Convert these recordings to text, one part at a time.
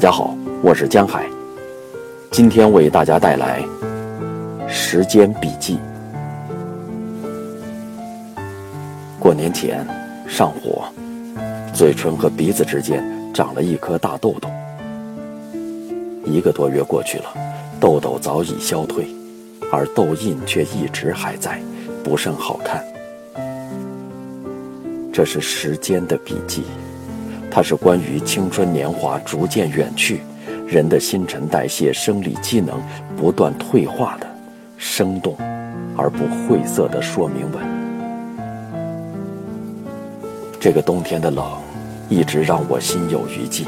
大家好，我是江海，今天为大家带来《时间笔记》。过年前上火，嘴唇和鼻子之间长了一颗大痘痘。一个多月过去了，痘痘早已消退，而痘印却一直还在，不甚好看。这是时间的笔记。它是关于青春年华逐渐远去，人的新陈代谢、生理机能不断退化的生动而不晦涩的说明文。这个冬天的冷，一直让我心有余悸。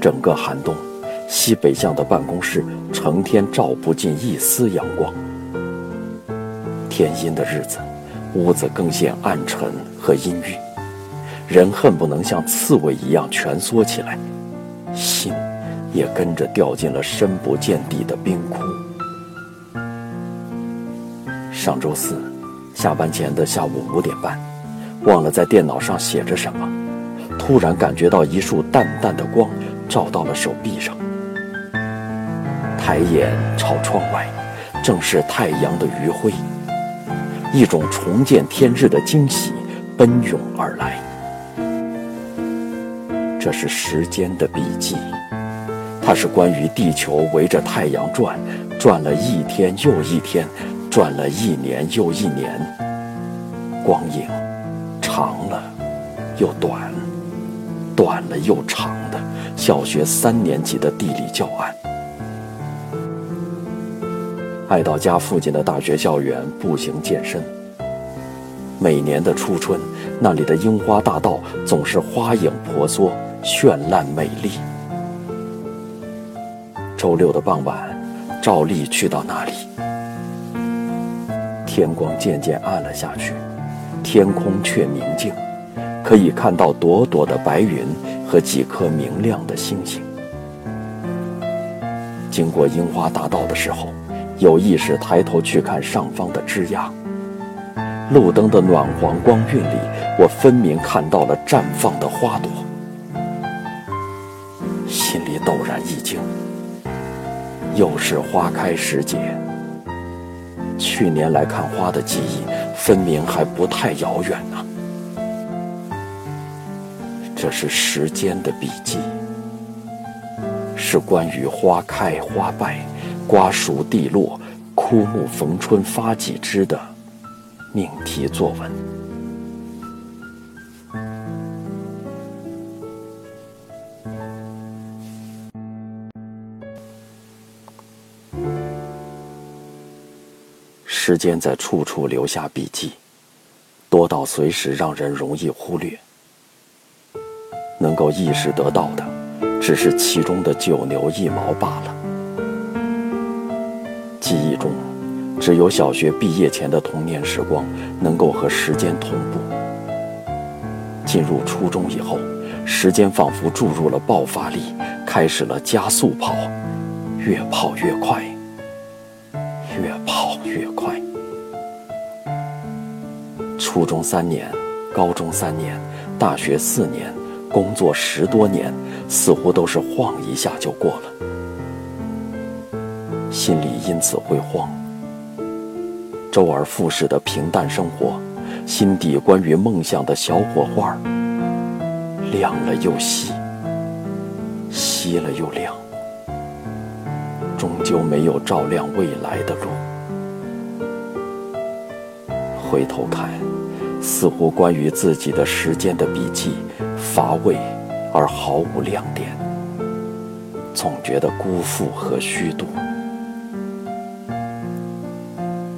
整个寒冬，西北向的办公室成天照不进一丝阳光。天阴的日子，屋子更显暗沉和阴郁。人恨不能像刺猬一样蜷缩起来，心也跟着掉进了深不见底的冰窟。上周四下班前的下午五点半，忘了在电脑上写着什么，突然感觉到一束淡淡的光照到了手臂上。抬眼朝窗外，正是太阳的余晖，一种重见天日的惊喜奔涌而来。这是时间的笔记，它是关于地球围着太阳转，转了一天又一天，转了一年又一年，光影长了又短，短了又长的小学三年级的地理教案。爱到家附近的大学校园步行健身。每年的初春，那里的樱花大道总是花影婆娑。绚烂美丽。周六的傍晚，照例去到那里。天光渐渐暗了下去，天空却明净，可以看到朵朵的白云和几颗明亮的星星。经过樱花大道的时候，有意识抬头去看上方的枝桠。路灯的暖黄光晕里，我分明看到了绽放的花朵。心里陡然一惊，又是花开时节。去年来看花的记忆，分明还不太遥远呢。这是时间的笔记，是关于花开花败、瓜熟蒂落、枯木逢春发几枝的命题作文。时间在处处留下笔记，多到随时让人容易忽略。能够意识得到的，只是其中的九牛一毛罢了。记忆中，只有小学毕业前的童年时光能够和时间同步。进入初中以后，时间仿佛注入了爆发力，开始了加速跑，越跑越快。越跑越快初中三年，高中三年，大学四年，工作十多年，似乎都是晃一下就过了，心里因此会慌。周而复始的平淡生活，心底关于梦想的小火花亮了又熄，熄了又亮，终究没有照亮未来的路。回头看。似乎关于自己的时间的笔记乏味而毫无亮点，总觉得辜负和虚度。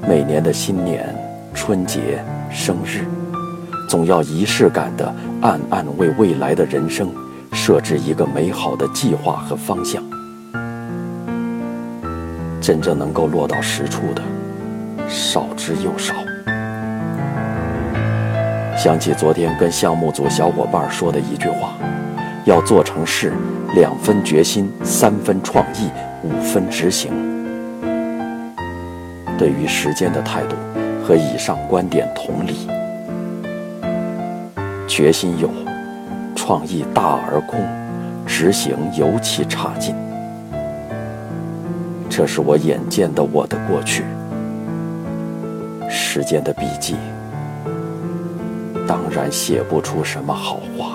每年的新年、春节、生日，总要仪式感的暗暗为未来的人生设置一个美好的计划和方向。真正能够落到实处的，少之又少。想起昨天跟项目组小伙伴说的一句话：“要做成事，两分决心，三分创意，五分执行。”对于时间的态度和以上观点同理。决心有，创意大而空，执行尤其差劲。这是我眼见的我的过去。时间的笔记，当然写不出什么好话。